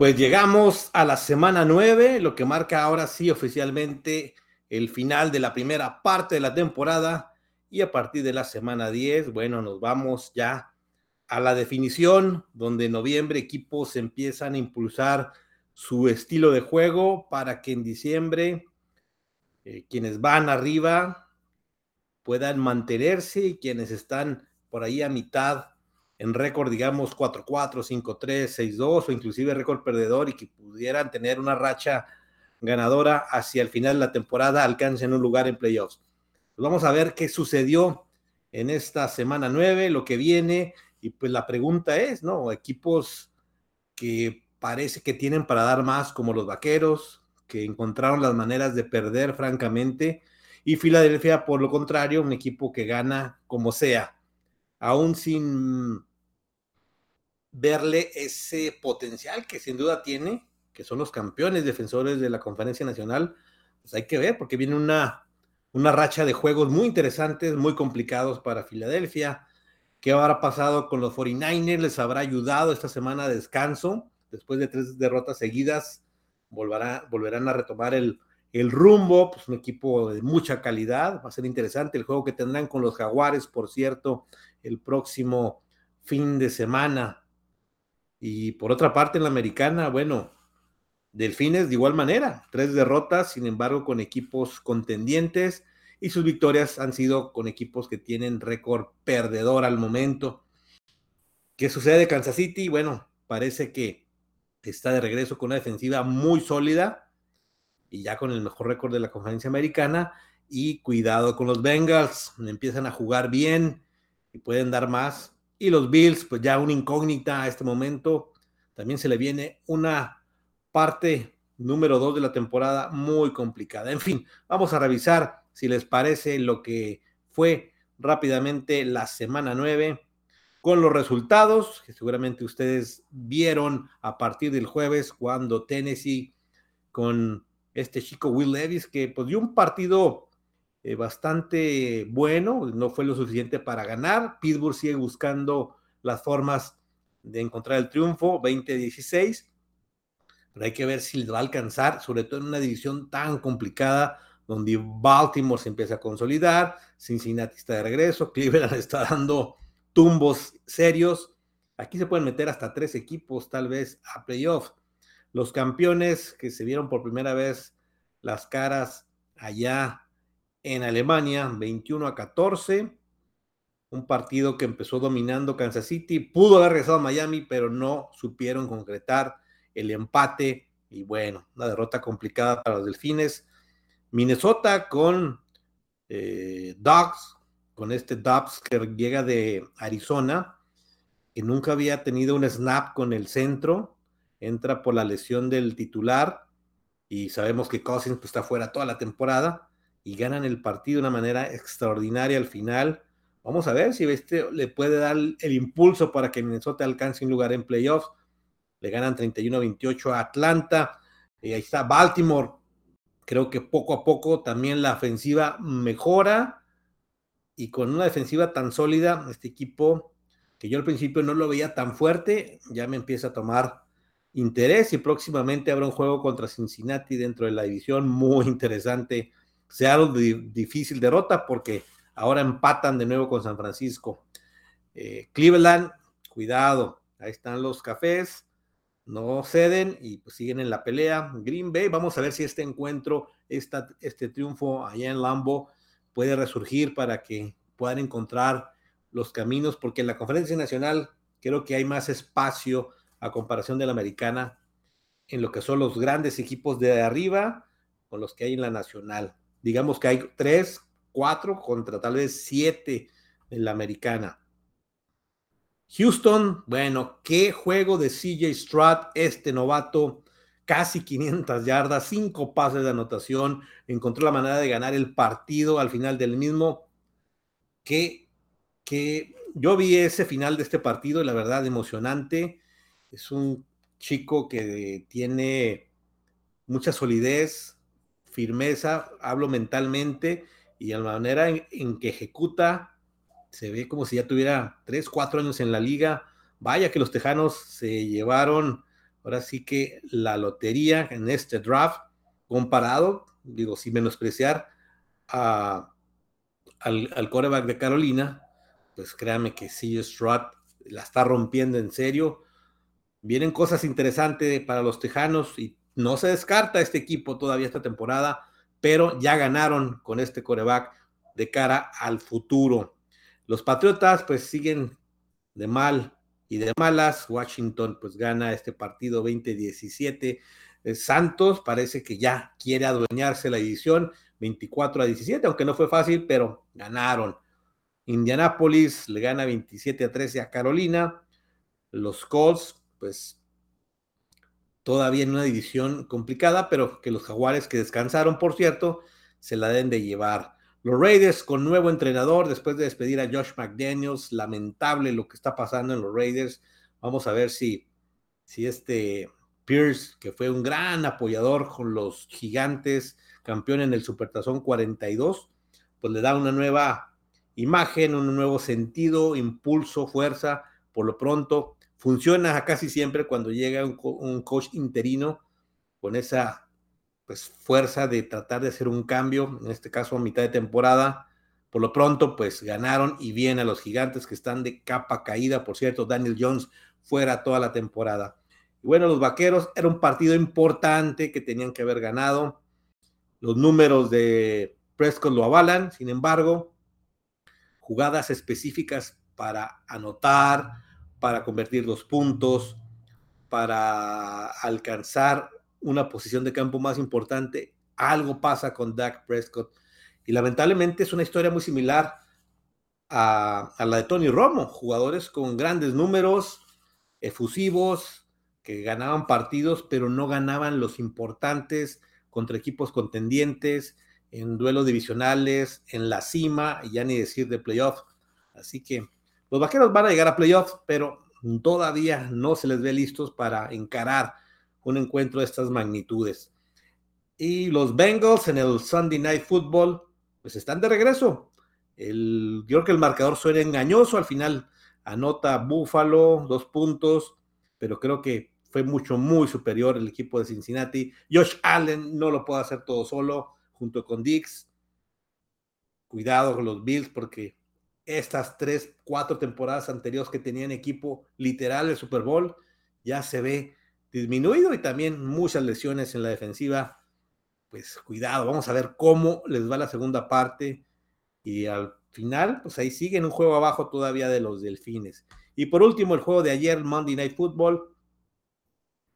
Pues llegamos a la semana 9, lo que marca ahora sí oficialmente el final de la primera parte de la temporada. Y a partir de la semana 10, bueno, nos vamos ya a la definición, donde en noviembre equipos empiezan a impulsar su estilo de juego para que en diciembre eh, quienes van arriba puedan mantenerse y quienes están por ahí a mitad en récord, digamos, 4-4, 5-3, 6-2 o inclusive récord perdedor y que pudieran tener una racha ganadora hacia el final de la temporada, alcancen un lugar en playoffs. Pues vamos a ver qué sucedió en esta semana 9, lo que viene, y pues la pregunta es, ¿no? Equipos que parece que tienen para dar más, como los Vaqueros, que encontraron las maneras de perder, francamente, y Filadelfia, por lo contrario, un equipo que gana como sea, aún sin verle ese potencial que sin duda tiene, que son los campeones defensores de la conferencia nacional, pues hay que ver, porque viene una, una racha de juegos muy interesantes, muy complicados para Filadelfia. ¿Qué habrá pasado con los 49ers? ¿Les habrá ayudado esta semana de descanso? Después de tres derrotas seguidas, volverá, volverán a retomar el, el rumbo, pues un equipo de mucha calidad. Va a ser interesante el juego que tendrán con los Jaguares, por cierto, el próximo fin de semana. Y por otra parte, en la americana, bueno, Delfines de igual manera, tres derrotas, sin embargo, con equipos contendientes y sus victorias han sido con equipos que tienen récord perdedor al momento. ¿Qué sucede de Kansas City? Bueno, parece que está de regreso con una defensiva muy sólida y ya con el mejor récord de la conferencia americana. Y cuidado con los Bengals, empiezan a jugar bien y pueden dar más y los Bills, pues ya una incógnita a este momento. También se le viene una parte número dos de la temporada muy complicada. En fin, vamos a revisar si les parece lo que fue rápidamente la semana nueve con los resultados que seguramente ustedes vieron a partir del jueves cuando Tennessee con este chico Will Levis que pues dio un partido eh, bastante bueno, no fue lo suficiente para ganar. Pittsburgh sigue buscando las formas de encontrar el triunfo, 20-16, pero hay que ver si le va a alcanzar, sobre todo en una división tan complicada donde Baltimore se empieza a consolidar, Cincinnati está de regreso, Cleveland está dando tumbos serios. Aquí se pueden meter hasta tres equipos, tal vez a playoff. Los campeones que se vieron por primera vez las caras allá en Alemania, 21 a 14. Un partido que empezó dominando Kansas City. Pudo haber regresado a Miami, pero no supieron concretar el empate. Y bueno, una derrota complicada para los Delfines. Minnesota con eh, con este Dobbs que llega de Arizona, que nunca había tenido un snap con el centro. Entra por la lesión del titular y sabemos que Cousins pues, está fuera toda la temporada y ganan el partido de una manera extraordinaria al final. Vamos a ver si este le puede dar el impulso para que Minnesota alcance un lugar en playoffs. Le ganan 31-28 a Atlanta. Y ahí está Baltimore. Creo que poco a poco también la ofensiva mejora. Y con una defensiva tan sólida, este equipo, que yo al principio no lo veía tan fuerte, ya me empieza a tomar interés. Y próximamente habrá un juego contra Cincinnati dentro de la división muy interesante Seattle difícil derrota porque ahora empatan de nuevo con San Francisco. Eh, Cleveland, cuidado, ahí están los cafés, no ceden y pues siguen en la pelea. Green Bay, vamos a ver si este encuentro, este triunfo allá en Lambo puede resurgir para que puedan encontrar los caminos, porque en la conferencia nacional creo que hay más espacio a comparación de la americana en lo que son los grandes equipos de arriba con los que hay en la nacional digamos que hay tres, cuatro contra tal vez siete en la americana. Houston, bueno, qué juego de CJ Stroud, este novato, casi 500 yardas, cinco pases de anotación, encontró la manera de ganar el partido al final del mismo. Que, que yo vi ese final de este partido, la verdad, emocionante. Es un chico que tiene mucha solidez, firmeza, hablo mentalmente y a la manera en, que ejecuta, se ve como si ya tuviera tres, cuatro años en la liga. Vaya que los Tejanos se llevaron Ahora sí que la lotería en este draft, comparado, digo, sin menospreciar al, al coreback de Carolina, pues créame que CJ Stroud la está rompiendo en serio. Vienen cosas interesantes para los Tejanos y no se descarta este equipo todavía esta temporada, pero ya ganaron con este coreback de cara al futuro. Los Patriotas pues siguen de mal y de malas. Washington pues gana este partido 20-17. Eh, Santos parece que ya quiere adueñarse la edición 24 a 17, aunque no fue fácil, pero ganaron. Indianapolis le gana 27 a 13 a Carolina. Los Colts, pues todavía en una división complicada, pero que los Jaguares que descansaron, por cierto, se la deben de llevar. Los Raiders con nuevo entrenador después de despedir a Josh McDaniels. Lamentable lo que está pasando en los Raiders. Vamos a ver si, si este Pierce, que fue un gran apoyador con los gigantes, campeón en el Supertazón 42, pues le da una nueva imagen, un nuevo sentido, impulso, fuerza. Por lo pronto, funciona casi siempre cuando llega un, un coach interino con esa pues fuerza de tratar de hacer un cambio, en este caso a mitad de temporada. Por lo pronto, pues ganaron y bien a los gigantes que están de capa caída. Por cierto, Daniel Jones fuera toda la temporada. Y bueno, los vaqueros era un partido importante que tenían que haber ganado. Los números de Prescott lo avalan, sin embargo, jugadas específicas para anotar, para convertir los puntos, para alcanzar una posición de campo más importante, algo pasa con Dak Prescott. Y lamentablemente es una historia muy similar a, la de Tony Romo, jugadores con grandes números, efusivos, que ganaban partidos, pero no ganaban los importantes contra equipos contendientes, en duelos divisionales, en la cima, y ya ni decir de playoff. Así que los vaqueros van a llegar a playoff, pero todavía no se les ve listos para encarar un encuentro de estas magnitudes. Y los Bengals en el Sunday Night Football, pues están de regreso. El, yo creo que el marcador suena engañoso, al final anota Buffalo dos puntos, pero creo que fue mucho, muy superior el equipo de Cincinnati. Josh Allen no lo puede hacer todo solo, junto con Dix. Cuidado con los Bills, porque estas tres, cuatro temporadas anteriores que tenían equipo literal el Super Bowl, ya se ve disminuido y también muchas lesiones en la defensiva. Pues cuidado, vamos a ver cómo les va la segunda parte. Y al final, pues ahí siguen un juego abajo todavía de los delfines. Y por último, el juego de ayer, Monday Night Football.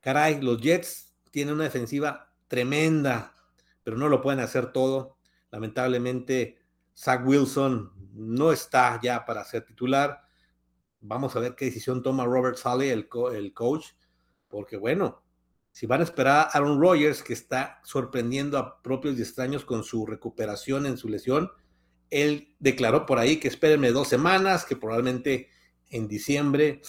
Caray, los Jets tienen una defensiva tremenda, pero no lo pueden hacer todo. Lamentablemente, Zach Wilson no está ya para ser titular. Vamos a ver qué decisión toma Robert Sully, el, el coach porque bueno, si van a esperar a Aaron Rodgers, que está sorprendiendo a propios y extraños con su recuperación en su lesión, él declaró por ahí que espérenme dos semanas, que probablemente en diciembre,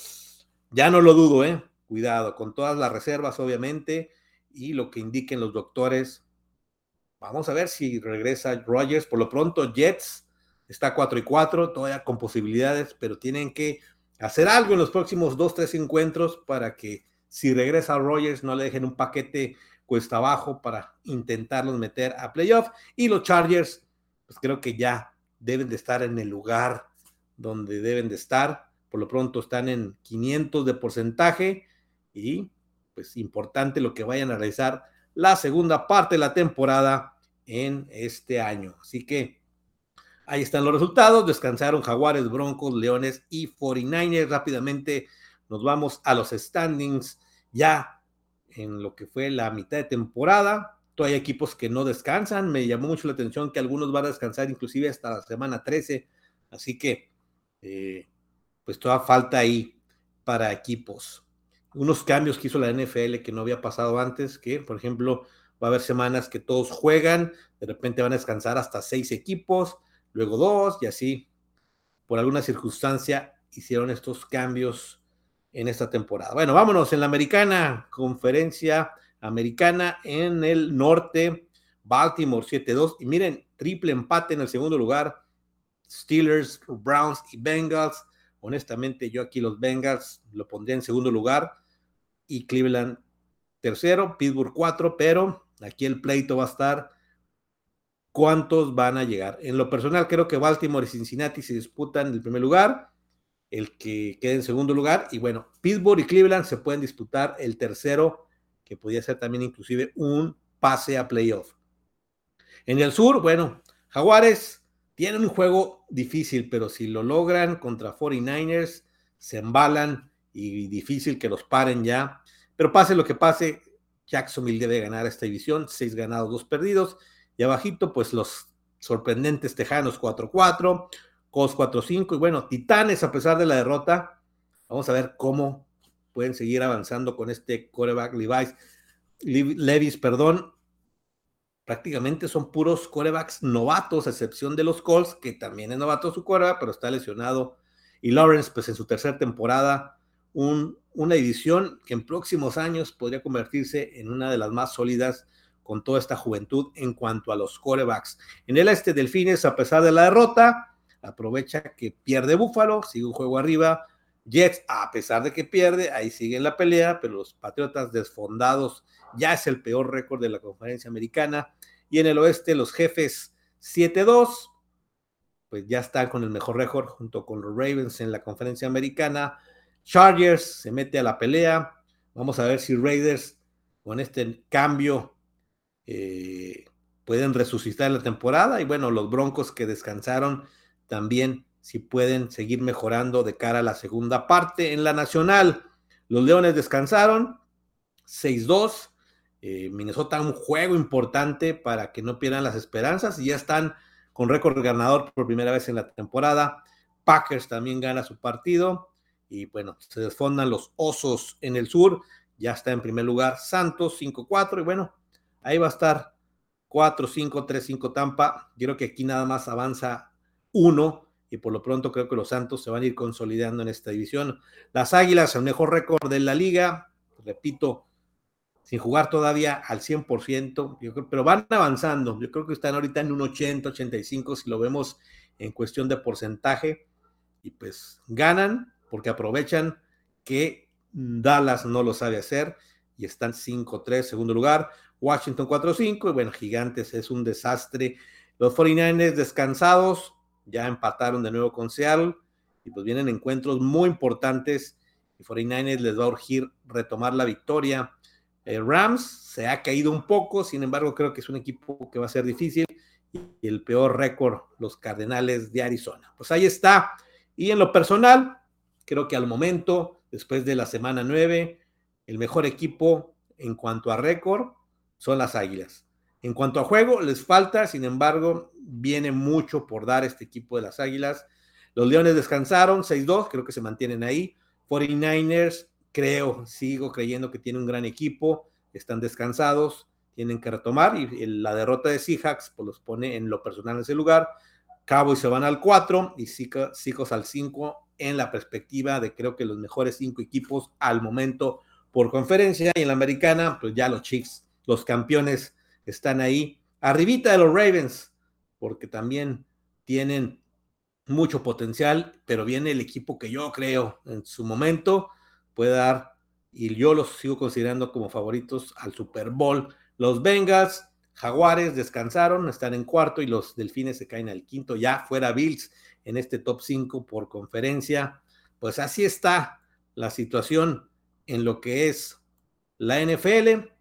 ya no lo dudo, ¿eh? Cuidado, con todas las reservas, obviamente, y lo que indiquen los doctores. Vamos a ver si regresa Rodgers. Por lo pronto, Jets está 4 y 4, todavía con posibilidades, pero tienen que hacer algo en los próximos dos, tres encuentros para que si regresa Rogers, no le dejen un paquete cuesta abajo para intentarlos meter a playoff. Y los Chargers, pues creo que ya deben de estar en el lugar donde deben de estar. Por lo pronto están en 500 de porcentaje y pues importante lo que vayan a realizar la segunda parte de la temporada en este año. Así que ahí están los resultados. Descansaron Jaguares, Broncos, Leones y 49ers. Rápidamente nos vamos a los standings ya en lo que fue la mitad de temporada. Todavía hay equipos que no descansan. Me llamó mucho la atención que algunos van a descansar inclusive hasta la semana 13. Así que, eh, pues toda falta ahí para equipos. Unos cambios que hizo la NFL que no había pasado antes, que por ejemplo va a haber semanas que todos juegan, de repente van a descansar hasta seis equipos, luego dos y así. Por alguna circunstancia hicieron estos cambios en esta temporada. Bueno, vámonos en la americana, conferencia americana en el norte, Baltimore 7-2. Y miren, triple empate en el segundo lugar, Steelers, Browns y Bengals. Honestamente, yo aquí los Bengals lo pondría en segundo lugar y Cleveland tercero, Pittsburgh cuatro, pero aquí el pleito va a estar cuántos van a llegar. En lo personal, creo que Baltimore y Cincinnati se disputan el primer lugar, el que quede en segundo lugar, y bueno, Pittsburgh y Cleveland se pueden disputar el tercero, que podría ser también inclusive un pase a playoff. En el sur, bueno, Jaguares tienen un juego difícil, pero si lo logran contra 49ers, se embalan y difícil que los paren ya. Pero pase lo que pase, Jacksonville debe ganar esta división, seis ganados, dos perdidos. Y abajito, pues los sorprendentes Tejanos 4-4, Cos 4-5. Y bueno, Titanes, a pesar de la derrota, vamos a ver cómo pueden seguir avanzando con este coreback Levi's, Levis, perdón. Prácticamente son puros corebacks novatos, a excepción de los Colts, que también es novato su coreback, pero está lesionado. Y Lawrence, pues en su tercera temporada, un, una edición que en próximos años podría convertirse en una de las más sólidas con toda esta juventud en cuanto a los corebacks. En el este, Delfines, a pesar de la derrota, aprovecha que pierde Búfalo, sigue un juego arriba. Jets, a pesar de que pierde, ahí sigue en la pelea, pero los Patriotas desfondados ya es el peor récord de la conferencia americana. Y en el oeste, los jefes 7-2, pues ya están con el mejor récord junto con los Ravens en la conferencia americana. Chargers se mete a la pelea. Vamos a ver si Raiders con este cambio eh, pueden resucitar la temporada. Y bueno, los Broncos que descansaron también, si pueden seguir mejorando de cara a la segunda parte. En la nacional, los Leones descansaron 6-2. Eh, Minnesota un juego importante para que no pierdan las esperanzas y ya están con récord ganador por primera vez en la temporada. Packers también gana su partido y bueno, se desfondan los Osos en el sur. Ya está en primer lugar Santos 5-4 y bueno, Ahí va a estar 4, 5, 3, 5 Tampa. Yo creo que aquí nada más avanza uno y por lo pronto creo que los Santos se van a ir consolidando en esta división. Las Águilas, el mejor récord de la liga, repito, sin jugar todavía al 100%, yo creo, pero van avanzando. Yo creo que están ahorita en un 80, 85 si lo vemos en cuestión de porcentaje y pues ganan porque aprovechan que Dallas no lo sabe hacer y están 5-3, segundo lugar. Washington 4-5 y bueno, Gigantes es un desastre. Los 49ers descansados ya empataron de nuevo con Seattle y pues vienen encuentros muy importantes y 49ers les va a urgir retomar la victoria. Rams se ha caído un poco, sin embargo creo que es un equipo que va a ser difícil y el peor récord, los Cardenales de Arizona. Pues ahí está. Y en lo personal, creo que al momento, después de la semana 9, el mejor equipo en cuanto a récord son las Águilas. En cuanto a juego, les falta, sin embargo, viene mucho por dar este equipo de las Águilas. Los Leones descansaron 6-2, creo que se mantienen ahí. 49ers, creo, sigo creyendo que tiene un gran equipo, están descansados, tienen que retomar y la derrota de Seahawks pues los pone en lo personal en ese lugar. Cowboys se van al 4 y Seahawks al 5 en la perspectiva de creo que los mejores cinco equipos al momento por conferencia y en la americana, pues ya los Chiefs los campeones están ahí, arribita de los Ravens, porque también tienen mucho potencial, pero viene el equipo que yo creo en su momento puede dar, y yo los sigo considerando como favoritos al Super Bowl. Los Bengals, Jaguares descansaron, están en cuarto y los Delfines se caen al quinto, ya fuera Bills en este top 5 por conferencia. Pues así está la situación en lo que es la NFL.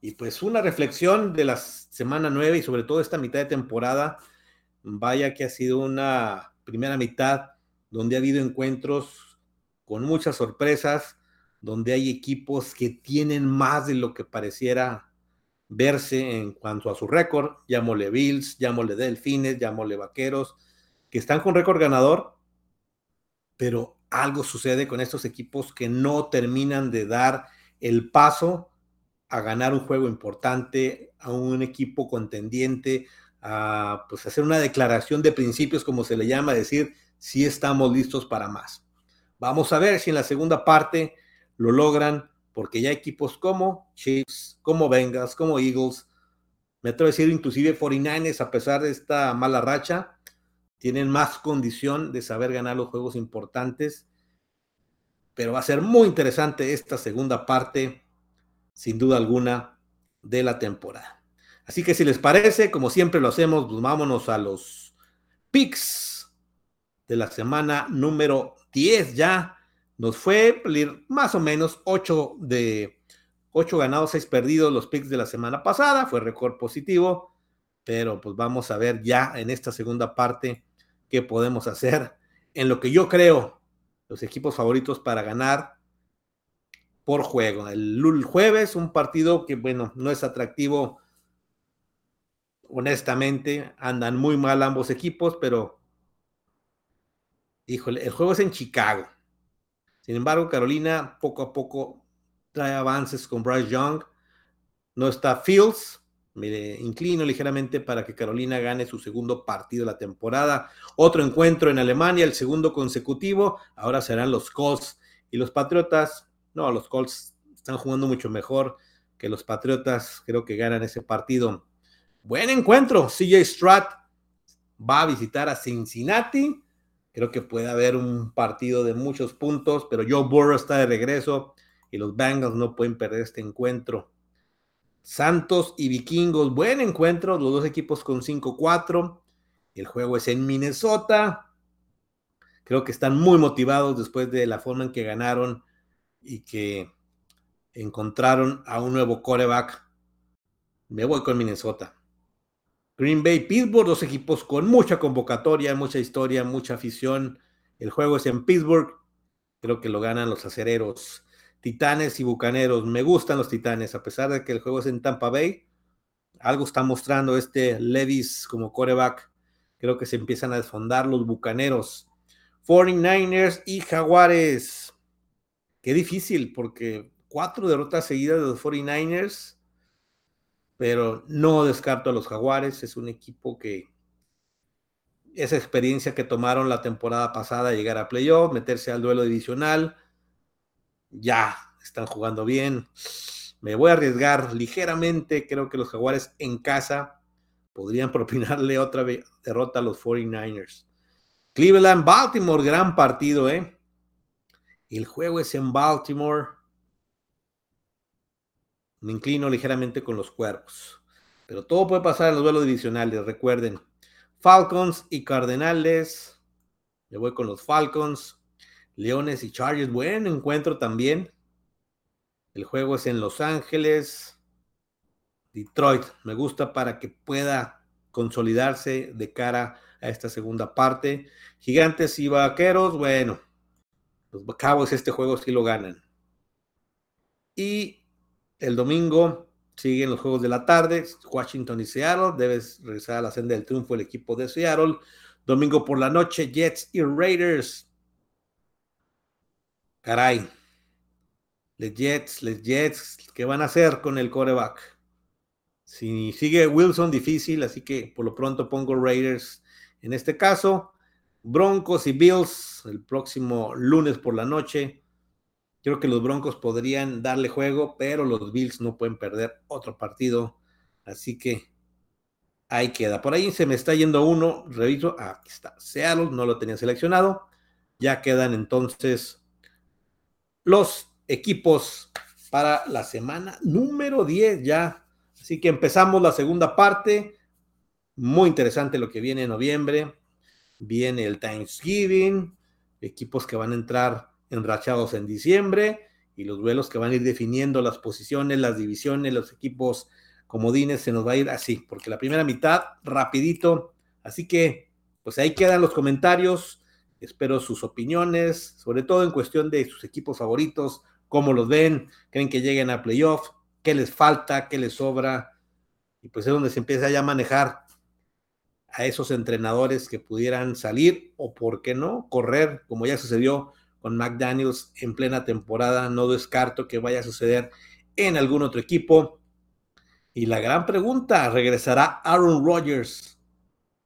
Y pues una reflexión de la semana 9 y sobre todo esta mitad de temporada, vaya que ha sido una primera mitad donde ha habido encuentros con muchas sorpresas, donde hay equipos que tienen más de lo que pareciera verse en cuanto a su récord, llámole Bills, llámole Delfines, llámole Vaqueros, que están con récord ganador, pero algo sucede con estos equipos que no terminan de dar el paso a ganar un juego importante, a un equipo contendiente, a pues, hacer una declaración de principios, como se le llama, decir si estamos listos para más. Vamos a ver si en la segunda parte lo logran, porque ya equipos como Chiefs, como Bengals, como Eagles, me atrevo a decir inclusive 49ers, a pesar de esta mala racha, tienen más condición de saber ganar los juegos importantes. Pero va a ser muy interesante esta segunda parte sin duda alguna, de la temporada. Así que si les parece, como siempre lo hacemos, pues vámonos a los picks de la semana número 10 ya. Nos fue más o menos 8 de 8 ganados, 6 perdidos los picks de la semana pasada. Fue récord positivo. Pero pues vamos a ver ya en esta segunda parte qué podemos hacer en lo que yo creo los equipos favoritos para ganar por juego. El jueves, un partido que, bueno, no es atractivo. Honestamente, andan muy mal ambos equipos, pero, híjole, el juego es en Chicago. Sin embargo, Carolina poco a poco trae avances con Bryce Young. No está Fields, me inclino ligeramente para que Carolina gane su segundo partido de la temporada. Otro encuentro en Alemania, el segundo consecutivo. Ahora serán los Colts y los Patriotas. No, los Colts están jugando mucho mejor que los Patriotas. Creo que ganan ese partido. Buen encuentro. CJ Strat va a visitar a Cincinnati. Creo que puede haber un partido de muchos puntos, pero Joe Burrow está de regreso y los Bengals no pueden perder este encuentro. Santos y Vikingos, buen encuentro, los dos equipos con 5-4. El juego es en Minnesota. Creo que están muy motivados después de la forma en que ganaron y que encontraron a un nuevo coreback. Me voy con Minnesota. Green Bay, Pittsburgh, dos equipos con mucha convocatoria, mucha historia, mucha afición. El juego es en Pittsburgh. Creo que lo ganan los acereros. Titanes y Bucaneros. Me gustan los Titanes, a pesar de que el juego es en Tampa Bay. Algo está mostrando este Levis como coreback. Creo que se empiezan a desfondar los Bucaneros. 49ers y Jaguares. Qué difícil, porque cuatro derrotas seguidas de los 49ers. Pero no descarto a los Jaguares. Es un equipo que esa experiencia que tomaron la temporada pasada, llegar a playoff, meterse al duelo divisional ya están jugando bien. Me voy a arriesgar ligeramente. Creo que los Jaguares en casa podrían propinarle otra derrota a los 49ers. Cleveland, Baltimore, gran partido, ¿eh? El juego es en Baltimore. Me inclino ligeramente con los cuervos. Pero todo puede pasar en los duelos divisionales, recuerden. Falcons y Cardenales. Me voy con los Falcons. Leones y Chargers, buen encuentro también. El juego es en Los Ángeles. Detroit, me gusta para que pueda consolidarse de cara a esta segunda parte. Gigantes y Vaqueros, bueno, los Cowboys este juego sí lo ganan. Y el domingo siguen los juegos de la tarde, Washington y Seattle, debes regresar a la senda del triunfo el equipo de Seattle. Domingo por la noche, Jets y Raiders. Caray. Les Jets, les Jets, ¿qué van a hacer con el coreback? Si sigue Wilson, difícil, así que por lo pronto pongo Raiders en este caso. Broncos y Bills el próximo lunes por la noche. Creo que los Broncos podrían darle juego, pero los Bills no pueden perder otro partido. Así que ahí queda. Por ahí se me está yendo uno. Reviso. aquí está. Seattle, no lo tenía seleccionado. Ya quedan entonces los equipos para la semana número 10 ya. Así que empezamos la segunda parte. Muy interesante lo que viene en noviembre. Viene el Thanksgiving, equipos que van a entrar enrachados en diciembre y los duelos que van a ir definiendo las posiciones, las divisiones, los equipos comodines, se nos va a ir así, porque la primera mitad, rapidito. Así que, pues ahí quedan los comentarios. Espero sus opiniones, sobre todo en cuestión de sus equipos favoritos, cómo los ven, creen que lleguen a playoff, qué les falta, qué les sobra. Y pues es donde se empieza ya a manejar a esos entrenadores que pudieran salir o, por qué no, correr, como ya sucedió con McDaniels en plena temporada. No descarto que vaya a suceder en algún otro equipo. Y la gran pregunta, ¿regresará Aaron Rodgers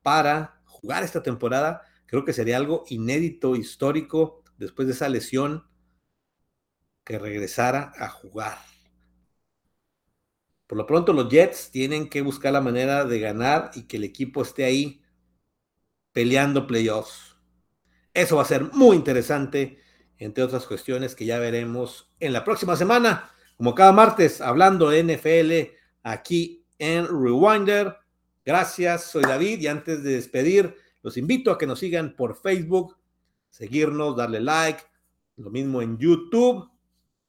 para jugar esta temporada? Creo que sería algo inédito, histórico, después de esa lesión, que regresara a jugar. Por lo pronto los Jets tienen que buscar la manera de ganar y que el equipo esté ahí peleando playoffs. Eso va a ser muy interesante, entre otras cuestiones que ya veremos en la próxima semana. como cada martes, hablando de NFL aquí en Rewinder. Gracias, soy David y antes de despedir, los invito a que nos sigan por Facebook, seguirnos, darle like, lo mismo en YouTube,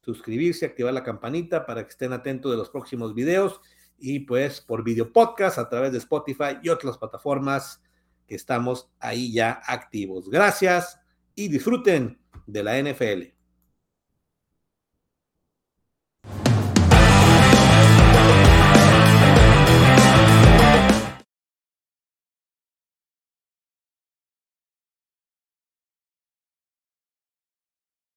suscribirse, activar la campanita para que estén atentos de los próximos videos y pues por video podcast a través de Spotify y otras plataformas que estamos ahí ya activos. Gracias y disfruten de la NFL.